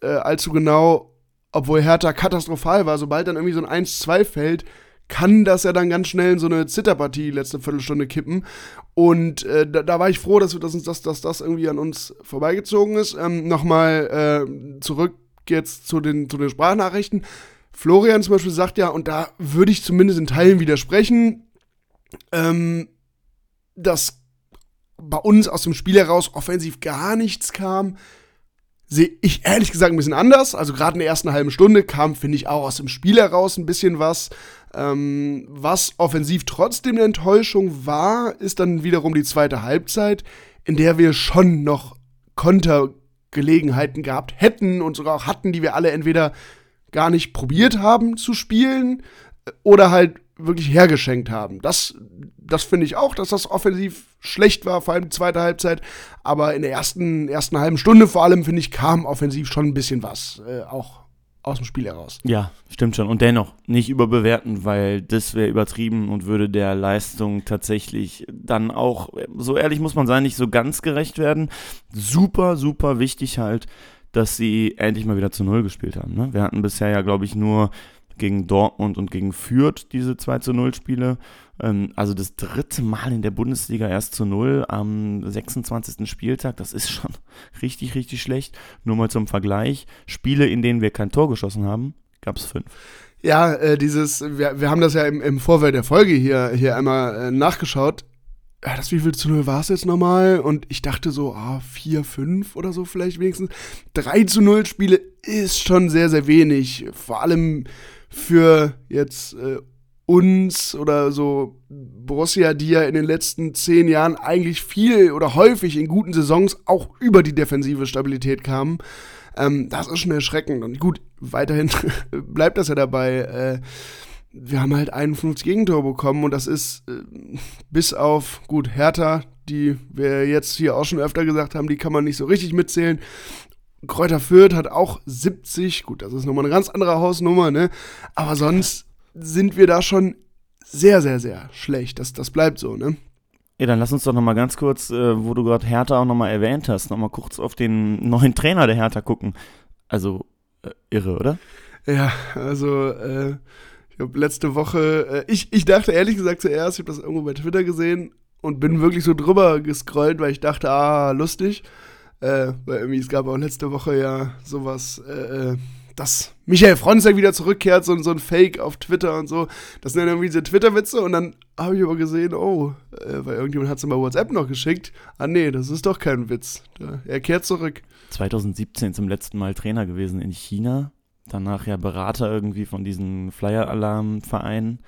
äh, allzu genau, obwohl Hertha katastrophal war, sobald dann irgendwie so ein 1-2 fällt, kann das ja dann ganz schnell in so eine Zitterpartie letzte Viertelstunde kippen. Und äh, da, da, war ich froh, dass, dass, dass, dass das irgendwie an uns vorbeigezogen ist. Ähm, Nochmal äh, zurück jetzt zu den, zu den Sprachnachrichten. Florian zum Beispiel sagt ja, und da würde ich zumindest in Teilen widersprechen, ähm, dass bei uns aus dem Spiel heraus offensiv gar nichts kam sehe ich ehrlich gesagt ein bisschen anders. Also gerade in der ersten halben Stunde kam, finde ich, auch aus dem Spiel heraus ein bisschen was. Ähm, was offensiv trotzdem eine Enttäuschung war, ist dann wiederum die zweite Halbzeit, in der wir schon noch Kontergelegenheiten gehabt hätten und sogar auch hatten, die wir alle entweder gar nicht probiert haben zu spielen oder halt wirklich hergeschenkt haben. Das, das finde ich auch, dass das offensiv schlecht war, vor allem die zweite Halbzeit. Aber in der ersten, ersten halben Stunde vor allem, finde ich, kam offensiv schon ein bisschen was. Äh, auch aus dem Spiel heraus. Ja, stimmt schon. Und dennoch nicht überbewerten, weil das wäre übertrieben und würde der Leistung tatsächlich dann auch, so ehrlich muss man sein, nicht so ganz gerecht werden. Super, super wichtig halt, dass sie endlich mal wieder zu Null gespielt haben. Ne? Wir hatten bisher ja, glaube ich, nur gegen Dortmund und gegen Fürth diese 2 zu 0 Spiele. Ähm, also das dritte Mal in der Bundesliga erst zu 0 am 26. Spieltag. Das ist schon richtig, richtig schlecht. Nur mal zum Vergleich. Spiele, in denen wir kein Tor geschossen haben, gab es fünf. Ja, äh, dieses, wir, wir haben das ja im, im Vorfeld der Folge hier, hier einmal äh, nachgeschaut. Ja, das wie viel zu null war es jetzt nochmal? Und ich dachte so, ah, 4, 5 oder so vielleicht wenigstens. 3 zu 0 Spiele ist schon sehr, sehr wenig. Vor allem für jetzt äh, uns oder so Borussia, die ja in den letzten zehn Jahren eigentlich viel oder häufig in guten Saisons auch über die defensive Stabilität kamen. Ähm, das ist schon erschreckend. Und gut, weiterhin bleibt das ja dabei. Äh, wir haben halt 51 Gegentore bekommen und das ist äh, bis auf, gut, Hertha, die wir jetzt hier auch schon öfter gesagt haben, die kann man nicht so richtig mitzählen. Kräuter Fürth hat auch 70. Gut, das ist nochmal eine ganz andere Hausnummer, ne? Aber sonst sind wir da schon sehr, sehr, sehr schlecht. Das, das bleibt so, ne? Ja, dann lass uns doch nochmal ganz kurz, äh, wo du gerade Hertha auch nochmal erwähnt hast, nochmal kurz auf den neuen Trainer der Hertha gucken. Also, äh, irre, oder? Ja, also, äh, ich habe letzte Woche, äh, ich, ich dachte ehrlich gesagt zuerst, ich habe das irgendwo bei Twitter gesehen und bin wirklich so drüber gescrollt, weil ich dachte, ah, lustig. Äh, weil irgendwie, es gab auch letzte Woche ja sowas, äh, äh dass Michael Fronzek wieder zurückkehrt, so, so ein Fake auf Twitter und so. Das sind dann irgendwie diese Twitter-Witze und dann habe ich aber gesehen, oh, äh, weil irgendjemand hat es bei WhatsApp noch geschickt. Ah nee, das ist doch kein Witz. Er kehrt zurück. 2017 zum letzten Mal Trainer gewesen in China. Danach ja Berater irgendwie von diesen Flyer-Alarm-Vereinen.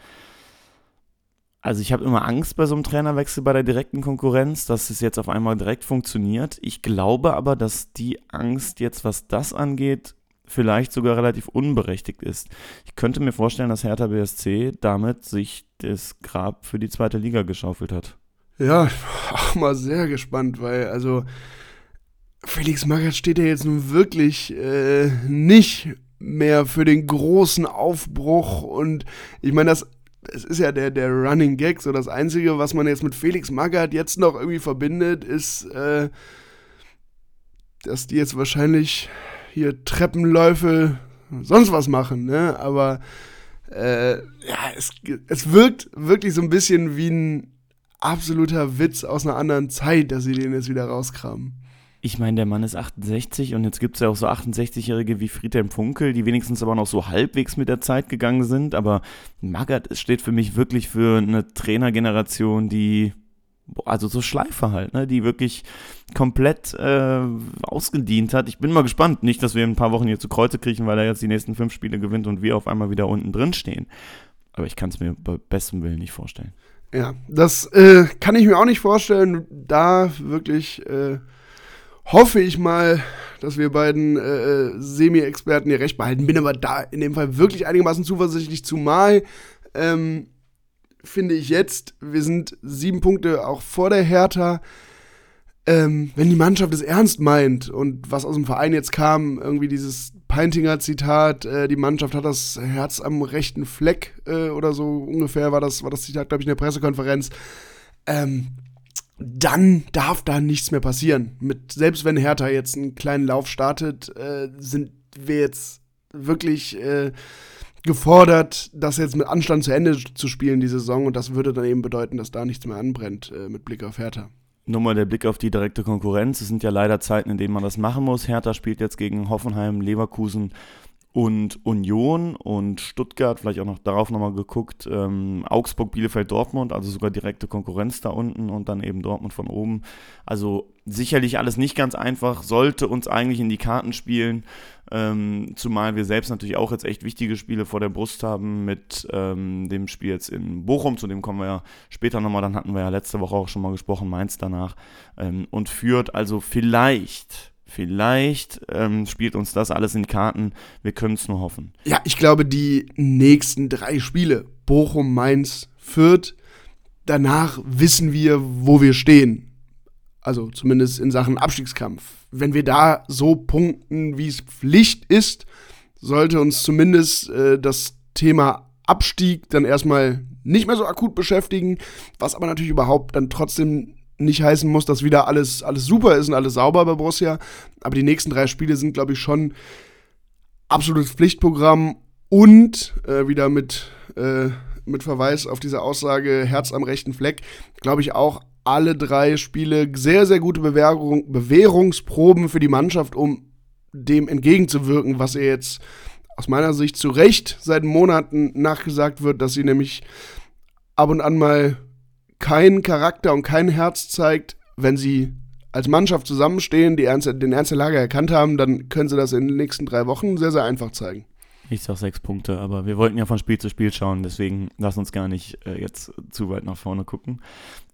Also ich habe immer Angst bei so einem Trainerwechsel bei der direkten Konkurrenz, dass es jetzt auf einmal direkt funktioniert. Ich glaube aber, dass die Angst jetzt, was das angeht, vielleicht sogar relativ unberechtigt ist. Ich könnte mir vorstellen, dass Hertha BSC damit sich das Grab für die zweite Liga geschaufelt hat. Ja, auch mal sehr gespannt, weil also Felix Magath steht ja jetzt nun wirklich äh, nicht mehr für den großen Aufbruch und ich meine, das es ist ja der, der Running Gag, so das Einzige, was man jetzt mit Felix Magath jetzt noch irgendwie verbindet, ist, äh, dass die jetzt wahrscheinlich hier Treppenläufe, sonst was machen, ne? Aber äh, ja, es, es wirkt wirklich so ein bisschen wie ein absoluter Witz aus einer anderen Zeit, dass sie den jetzt wieder rauskramen. Ich meine, der Mann ist 68 und jetzt gibt es ja auch so 68-Jährige wie Friedhelm Funkel, die wenigstens aber noch so halbwegs mit der Zeit gegangen sind. Aber Magath steht für mich wirklich für eine Trainergeneration, die, also so Schleife halt, ne, die wirklich komplett äh, ausgedient hat. Ich bin mal gespannt. Nicht, dass wir in ein paar Wochen hier zu Kreuze kriechen, weil er jetzt die nächsten fünf Spiele gewinnt und wir auf einmal wieder unten drin stehen. Aber ich kann es mir bei bestem Willen nicht vorstellen. Ja, das äh, kann ich mir auch nicht vorstellen. Da wirklich. Äh hoffe ich mal, dass wir beiden äh, äh, Semi-Experten hier recht behalten. Bin aber da in dem Fall wirklich einigermaßen zuversichtlich, zumal ähm, finde ich jetzt, wir sind sieben Punkte auch vor der Hertha. Ähm, wenn die Mannschaft es ernst meint und was aus dem Verein jetzt kam, irgendwie dieses Peintinger Zitat, äh, die Mannschaft hat das Herz am rechten Fleck äh, oder so ungefähr war das, war das Zitat, glaube ich, in der Pressekonferenz. Ähm, dann darf da nichts mehr passieren. Mit, selbst wenn Hertha jetzt einen kleinen Lauf startet, äh, sind wir jetzt wirklich äh, gefordert, das jetzt mit Anstand zu Ende zu spielen, die Saison. Und das würde dann eben bedeuten, dass da nichts mehr anbrennt äh, mit Blick auf Hertha. Nur mal der Blick auf die direkte Konkurrenz. Es sind ja leider Zeiten, in denen man das machen muss. Hertha spielt jetzt gegen Hoffenheim, Leverkusen und Union und Stuttgart, vielleicht auch noch darauf nochmal geguckt, ähm, Augsburg, Bielefeld, Dortmund, also sogar direkte Konkurrenz da unten und dann eben Dortmund von oben. Also sicherlich alles nicht ganz einfach, sollte uns eigentlich in die Karten spielen, ähm, zumal wir selbst natürlich auch jetzt echt wichtige Spiele vor der Brust haben mit ähm, dem Spiel jetzt in Bochum, zu dem kommen wir ja später nochmal, dann hatten wir ja letzte Woche auch schon mal gesprochen, Mainz danach ähm, und führt also vielleicht Vielleicht ähm, spielt uns das alles in Karten. Wir können es nur hoffen. Ja, ich glaube, die nächsten drei Spiele, Bochum, Mainz, Fürth, danach wissen wir, wo wir stehen. Also zumindest in Sachen Abstiegskampf. Wenn wir da so punkten, wie es Pflicht ist, sollte uns zumindest äh, das Thema Abstieg dann erstmal nicht mehr so akut beschäftigen, was aber natürlich überhaupt dann trotzdem nicht heißen muss, dass wieder alles, alles super ist und alles sauber bei Borussia. Aber die nächsten drei Spiele sind, glaube ich, schon absolutes Pflichtprogramm und äh, wieder mit, äh, mit Verweis auf diese Aussage Herz am rechten Fleck, glaube ich auch alle drei Spiele sehr, sehr gute Bewährung, Bewährungsproben für die Mannschaft, um dem entgegenzuwirken, was ihr jetzt aus meiner Sicht zu Recht seit Monaten nachgesagt wird, dass sie nämlich ab und an mal keinen Charakter und kein Herz zeigt, wenn sie als Mannschaft zusammenstehen, die Ernst, den Ernst der Lage erkannt haben, dann können sie das in den nächsten drei Wochen sehr, sehr einfach zeigen. Ich sag sechs Punkte, aber wir wollten ja von Spiel zu Spiel schauen, deswegen lass uns gar nicht äh, jetzt zu weit nach vorne gucken.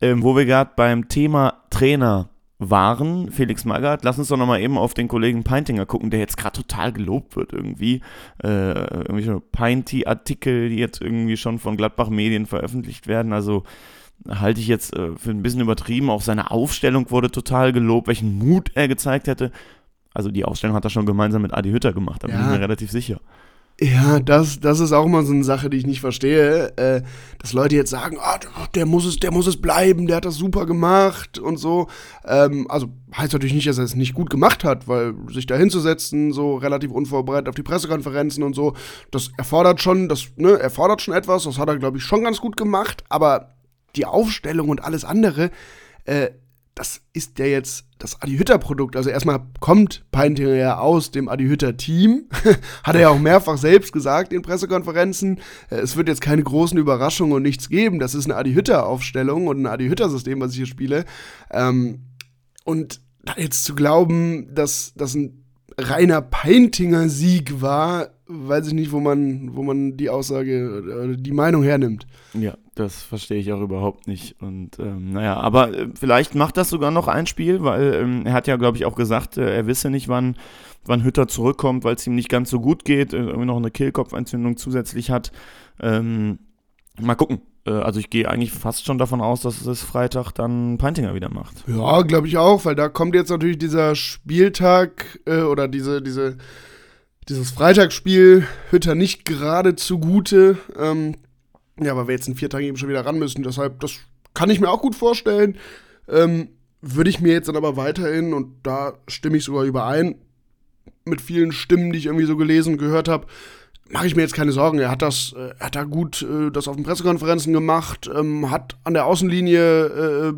Ähm, wo wir gerade beim Thema Trainer waren, Felix Magath, lass uns doch nochmal eben auf den Kollegen Peintinger gucken, der jetzt gerade total gelobt wird irgendwie. Äh, irgendwelche Peinti-Artikel, die jetzt irgendwie schon von Gladbach Medien veröffentlicht werden, also halte ich jetzt äh, für ein bisschen übertrieben. Auch seine Aufstellung wurde total gelobt, welchen Mut er gezeigt hätte. Also die Aufstellung hat er schon gemeinsam mit Adi Hütter gemacht, da ja. bin ich mir relativ sicher. Ja, das, das ist auch immer so eine Sache, die ich nicht verstehe, äh, dass Leute jetzt sagen, ah, der muss es, der muss es bleiben, der hat das super gemacht und so. Ähm, also heißt natürlich nicht, dass er es nicht gut gemacht hat, weil sich da hinzusetzen, so relativ unvorbereitet auf die Pressekonferenzen und so, das erfordert schon, das ne, erfordert schon etwas. Das hat er, glaube ich, schon ganz gut gemacht. Aber die Aufstellung und alles andere, äh, das ist ja jetzt das Adi Hütter Produkt. Also erstmal kommt Peintinger ja aus dem Adi Hütter Team. Hat er ja auch mehrfach selbst gesagt in Pressekonferenzen. Äh, es wird jetzt keine großen Überraschungen und nichts geben. Das ist eine Adi Hütter Aufstellung und ein Adi Hütter System, was ich hier spiele. Ähm, und jetzt zu glauben, dass das ein reiner Peintinger Sieg war, weiß ich nicht, wo man, wo man die Aussage oder die Meinung hernimmt. Ja, das verstehe ich auch überhaupt nicht. Und ähm, naja, aber äh, vielleicht macht das sogar noch ein Spiel, weil ähm, er hat ja, glaube ich, auch gesagt, äh, er wisse nicht, wann, wann Hütter zurückkommt, weil es ihm nicht ganz so gut geht, äh, irgendwie noch eine Kehlkopfentzündung zusätzlich hat. Ähm, mal gucken. Äh, also ich gehe eigentlich fast schon davon aus, dass es Freitag dann Peintinger wieder macht. Ja, glaube ich auch, weil da kommt jetzt natürlich dieser Spieltag äh, oder diese, diese dieses Freitagsspiel Hütter nicht gerade zugute. Ähm, ja, weil wir jetzt in vier Tagen eben schon wieder ran müssen. Deshalb, das kann ich mir auch gut vorstellen. Ähm, würde ich mir jetzt dann aber weiterhin, und da stimme ich sogar überein, mit vielen Stimmen, die ich irgendwie so gelesen und gehört habe, mache ich mir jetzt keine Sorgen. Er hat das, äh, hat da gut äh, das auf den Pressekonferenzen gemacht, ähm, hat an der Außenlinie äh,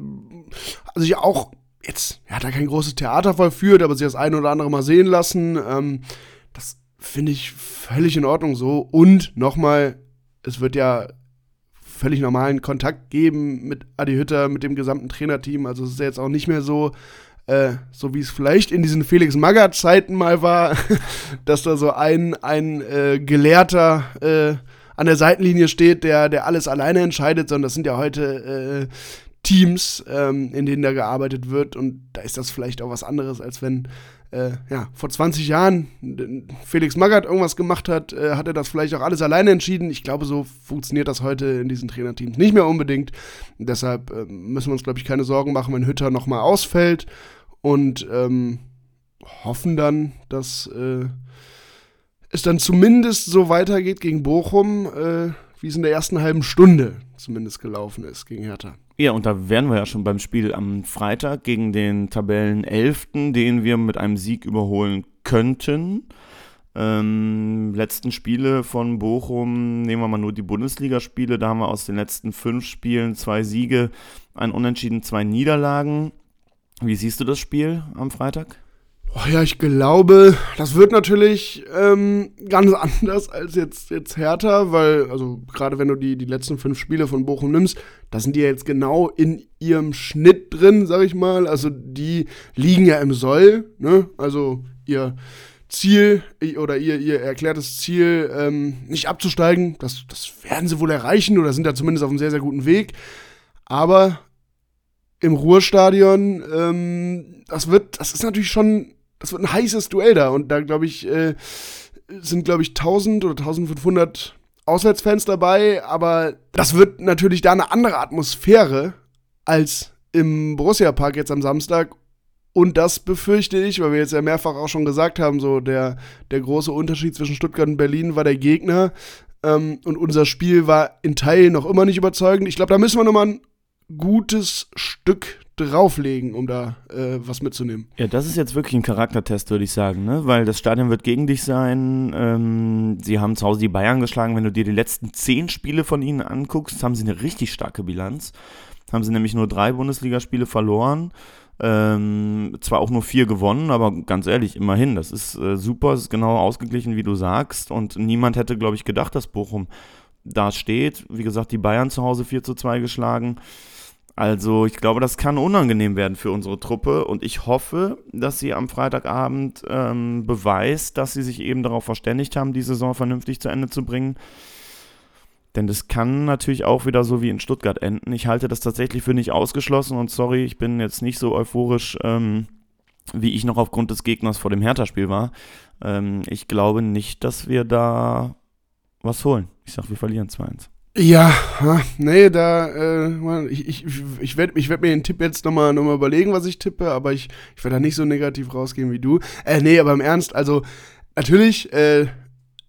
also sich auch jetzt, er hat da kein großes Theater vollführt, aber sich das eine oder andere mal sehen lassen. Ähm, finde ich völlig in Ordnung so. Und nochmal, es wird ja völlig normalen Kontakt geben mit Adi Hütter, mit dem gesamten Trainerteam. Also es ist ja jetzt auch nicht mehr so, äh, so wie es vielleicht in diesen Felix Magath-Zeiten mal war, dass da so ein, ein äh, Gelehrter äh, an der Seitenlinie steht, der, der alles alleine entscheidet, sondern das sind ja heute äh, Teams, ähm, in denen da gearbeitet wird. Und da ist das vielleicht auch was anderes, als wenn äh, ja, vor 20 Jahren Felix Magath irgendwas gemacht hat, äh, hat er das vielleicht auch alles alleine entschieden. Ich glaube, so funktioniert das heute in diesen Trainerteams nicht mehr unbedingt. deshalb äh, müssen wir uns, glaube ich, keine Sorgen machen, wenn Hütter nochmal ausfällt und ähm, hoffen dann, dass äh, es dann zumindest so weitergeht gegen Bochum, äh, wie es in der ersten halben Stunde zumindest gelaufen ist gegen Hertha. Ja, und da wären wir ja schon beim Spiel am Freitag gegen den Tabellen 11., den wir mit einem Sieg überholen könnten. Ähm, letzten Spiele von Bochum, nehmen wir mal nur die Bundesligaspiele, da haben wir aus den letzten fünf Spielen zwei Siege, ein Unentschieden, zwei Niederlagen. Wie siehst du das Spiel am Freitag? Oh ja, ich glaube, das wird natürlich ähm, ganz anders als jetzt, jetzt Hertha, weil, also gerade wenn du die, die letzten fünf Spiele von Bochum nimmst, da sind die ja jetzt genau in ihrem Schnitt drin, sag ich mal. Also die liegen ja im Soll, ne? Also ihr Ziel oder ihr, ihr erklärtes Ziel, ähm, nicht abzusteigen, das, das werden sie wohl erreichen oder sind da zumindest auf einem sehr, sehr guten Weg. Aber im Ruhrstadion, ähm, das wird, das ist natürlich schon das wird ein heißes Duell da. Und da, glaube ich, äh, sind, glaube ich, 1000 oder 1500 Auswärtsfans dabei. Aber das wird natürlich da eine andere Atmosphäre als im Borussia-Park jetzt am Samstag. Und das befürchte ich, weil wir jetzt ja mehrfach auch schon gesagt haben, so der, der große Unterschied zwischen Stuttgart und Berlin war der Gegner. Ähm, und unser Spiel war in Teilen noch immer nicht überzeugend. Ich glaube, da müssen wir nochmal ein gutes Stück drauflegen, um da äh, was mitzunehmen. Ja, das ist jetzt wirklich ein Charaktertest, würde ich sagen, ne? weil das Stadion wird gegen dich sein. Ähm, sie haben zu Hause die Bayern geschlagen. Wenn du dir die letzten zehn Spiele von ihnen anguckst, haben sie eine richtig starke Bilanz. Haben sie nämlich nur drei Bundesligaspiele verloren. Ähm, zwar auch nur vier gewonnen, aber ganz ehrlich, immerhin, das ist äh, super, es ist genau ausgeglichen, wie du sagst. Und niemand hätte, glaube ich, gedacht, dass Bochum da steht. Wie gesagt, die Bayern zu Hause 4 zu 2 geschlagen. Also ich glaube, das kann unangenehm werden für unsere Truppe und ich hoffe, dass sie am Freitagabend ähm, beweist, dass sie sich eben darauf verständigt haben, die Saison vernünftig zu Ende zu bringen. Denn das kann natürlich auch wieder so wie in Stuttgart enden. Ich halte das tatsächlich für nicht ausgeschlossen und sorry, ich bin jetzt nicht so euphorisch, ähm, wie ich noch aufgrund des Gegners vor dem Hertha-Spiel war. Ähm, ich glaube nicht, dass wir da was holen. Ich sag, wir verlieren 2-1. Ja, nee, da, äh, ich, ich, ich werde ich werd mir den Tipp jetzt nochmal noch mal überlegen, was ich tippe, aber ich, ich werde da nicht so negativ rausgehen wie du. Äh, nee, aber im Ernst, also natürlich, äh,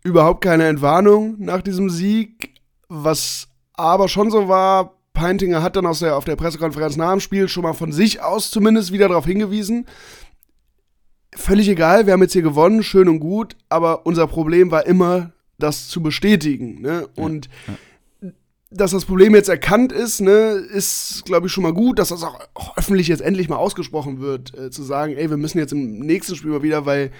überhaupt keine Entwarnung nach diesem Sieg, was aber schon so war, Peintinger hat dann aus der, auf der Pressekonferenz nach dem Spiel schon mal von sich aus zumindest wieder darauf hingewiesen. Völlig egal, wir haben jetzt hier gewonnen, schön und gut, aber unser Problem war immer, das zu bestätigen. Ne? Und ja, ja dass das Problem jetzt erkannt ist, ne, ist, glaube ich, schon mal gut, dass das auch, auch, öffentlich jetzt endlich mal ausgesprochen wird, äh, zu sagen, ey, wir müssen jetzt im nächsten Spiel mal wieder, weil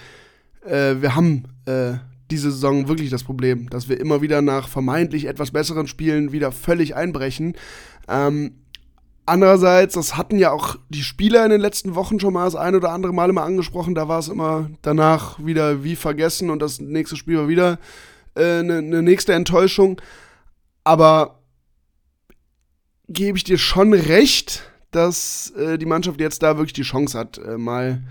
äh, wir haben äh, diese Saison wirklich das Problem, dass wir immer wieder nach vermeintlich etwas besseren Spielen wieder völlig einbrechen. Ähm, andererseits, das hatten ja auch die Spieler in den letzten Wochen schon mal das ein oder andere Mal immer angesprochen, da war es immer danach wieder wie vergessen und das nächste Spiel war wieder eine äh, ne nächste Enttäuschung. Aber gebe ich dir schon recht, dass äh, die Mannschaft jetzt da wirklich die Chance hat, äh, mal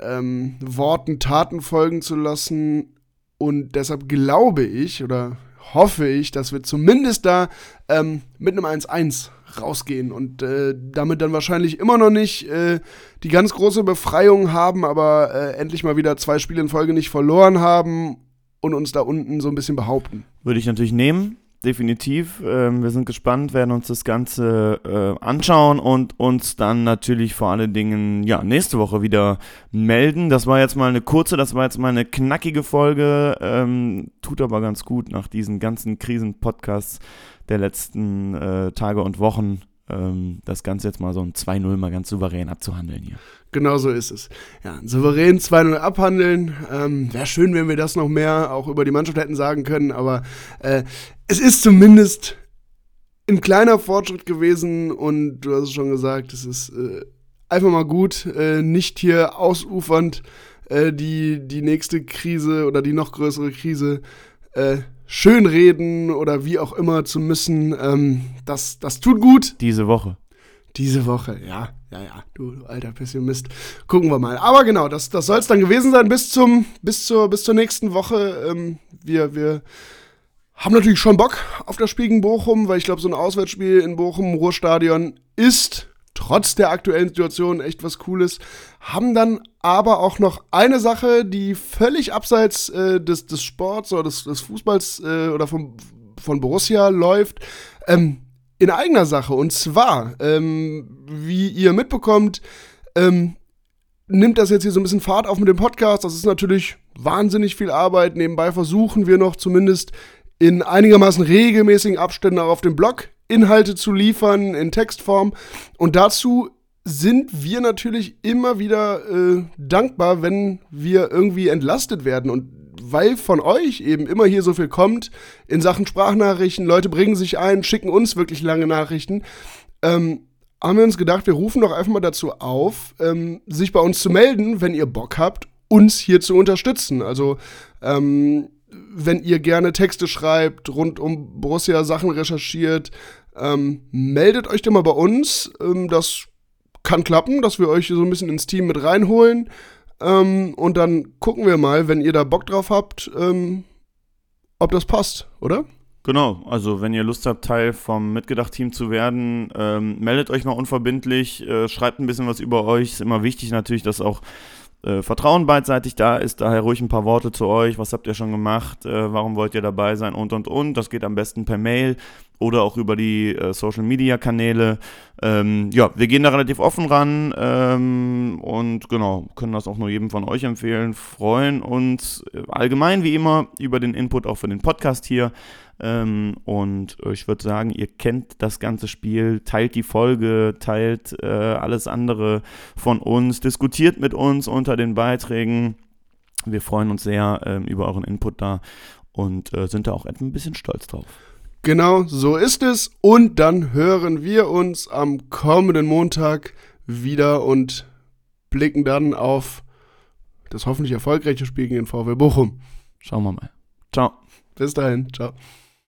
ähm, Worten Taten folgen zu lassen. Und deshalb glaube ich oder hoffe ich, dass wir zumindest da ähm, mit einem 1-1 rausgehen und äh, damit dann wahrscheinlich immer noch nicht äh, die ganz große Befreiung haben, aber äh, endlich mal wieder zwei Spiele in Folge nicht verloren haben und uns da unten so ein bisschen behaupten. Würde ich natürlich nehmen definitiv. Ähm, wir sind gespannt, werden uns das Ganze äh, anschauen und uns dann natürlich vor allen Dingen ja nächste Woche wieder melden. Das war jetzt mal eine kurze, das war jetzt mal eine knackige Folge. Ähm, tut aber ganz gut nach diesen ganzen Krisen-Podcasts der letzten äh, Tage und Wochen das Ganze jetzt mal so ein 2-0 mal ganz souverän abzuhandeln hier. Genau so ist es. Ja, souverän 2-0 abhandeln. Ähm, Wäre schön, wenn wir das noch mehr auch über die Mannschaft hätten sagen können, aber äh, es ist zumindest ein kleiner Fortschritt gewesen und du hast es schon gesagt, es ist äh, einfach mal gut, äh, nicht hier ausufernd äh, die, die nächste Krise oder die noch größere Krise äh, schönreden oder wie auch immer zu müssen. Ähm, das, das tut gut. Diese Woche. Diese Woche, ja, ja, ja, du, du alter Pessimist. Gucken wir mal. Aber genau, das, das soll es dann gewesen sein bis zum, bis zur, bis zur nächsten Woche. Ähm, wir, wir haben natürlich schon Bock auf das Spiel gegen Bochum, weil ich glaube, so ein Auswärtsspiel in Bochum, Ruhrstadion, ist trotz der aktuellen Situation echt was Cooles. Haben dann aber auch noch eine Sache, die völlig abseits äh, des, des Sports oder des, des Fußballs äh, oder vom, von Borussia läuft. Ähm, in eigener Sache. Und zwar, ähm, wie ihr mitbekommt, ähm, nimmt das jetzt hier so ein bisschen Fahrt auf mit dem Podcast. Das ist natürlich wahnsinnig viel Arbeit. Nebenbei versuchen wir noch zumindest in einigermaßen regelmäßigen Abständen auch auf dem Blog Inhalte zu liefern in Textform. Und dazu sind wir natürlich immer wieder äh, dankbar, wenn wir irgendwie entlastet werden. Und weil von euch eben immer hier so viel kommt in Sachen Sprachnachrichten, Leute bringen sich ein, schicken uns wirklich lange Nachrichten, ähm, haben wir uns gedacht, wir rufen doch einfach mal dazu auf, ähm, sich bei uns zu melden, wenn ihr Bock habt, uns hier zu unterstützen. Also, ähm, wenn ihr gerne Texte schreibt, rund um Borussia Sachen recherchiert, ähm, meldet euch doch mal bei uns. Ähm, das kann klappen, dass wir euch so ein bisschen ins Team mit reinholen. Ähm, und dann gucken wir mal, wenn ihr da Bock drauf habt, ähm, ob das passt, oder? Genau, also wenn ihr Lust habt, Teil vom Mitgedacht-Team zu werden, ähm, meldet euch mal unverbindlich, äh, schreibt ein bisschen was über euch. Ist immer wichtig natürlich, dass auch äh, Vertrauen beidseitig da ist. Daher ruhig ein paar Worte zu euch. Was habt ihr schon gemacht? Äh, warum wollt ihr dabei sein? Und, und, und. Das geht am besten per Mail oder auch über die äh, Social Media Kanäle. Ähm, ja, wir gehen da relativ offen ran ähm, und genau, können das auch nur jedem von euch empfehlen. Freuen uns äh, allgemein wie immer über den Input auch für den Podcast hier. Ähm, und ich würde sagen, ihr kennt das ganze Spiel, teilt die Folge, teilt äh, alles andere von uns, diskutiert mit uns unter den Beiträgen. Wir freuen uns sehr ähm, über euren Input da und äh, sind da auch ein bisschen stolz drauf. Genau, so ist es. Und dann hören wir uns am kommenden Montag wieder und blicken dann auf das hoffentlich erfolgreiche Spiel gegen den VW Bochum. Schauen wir mal. Ciao. Bis dahin. Ciao.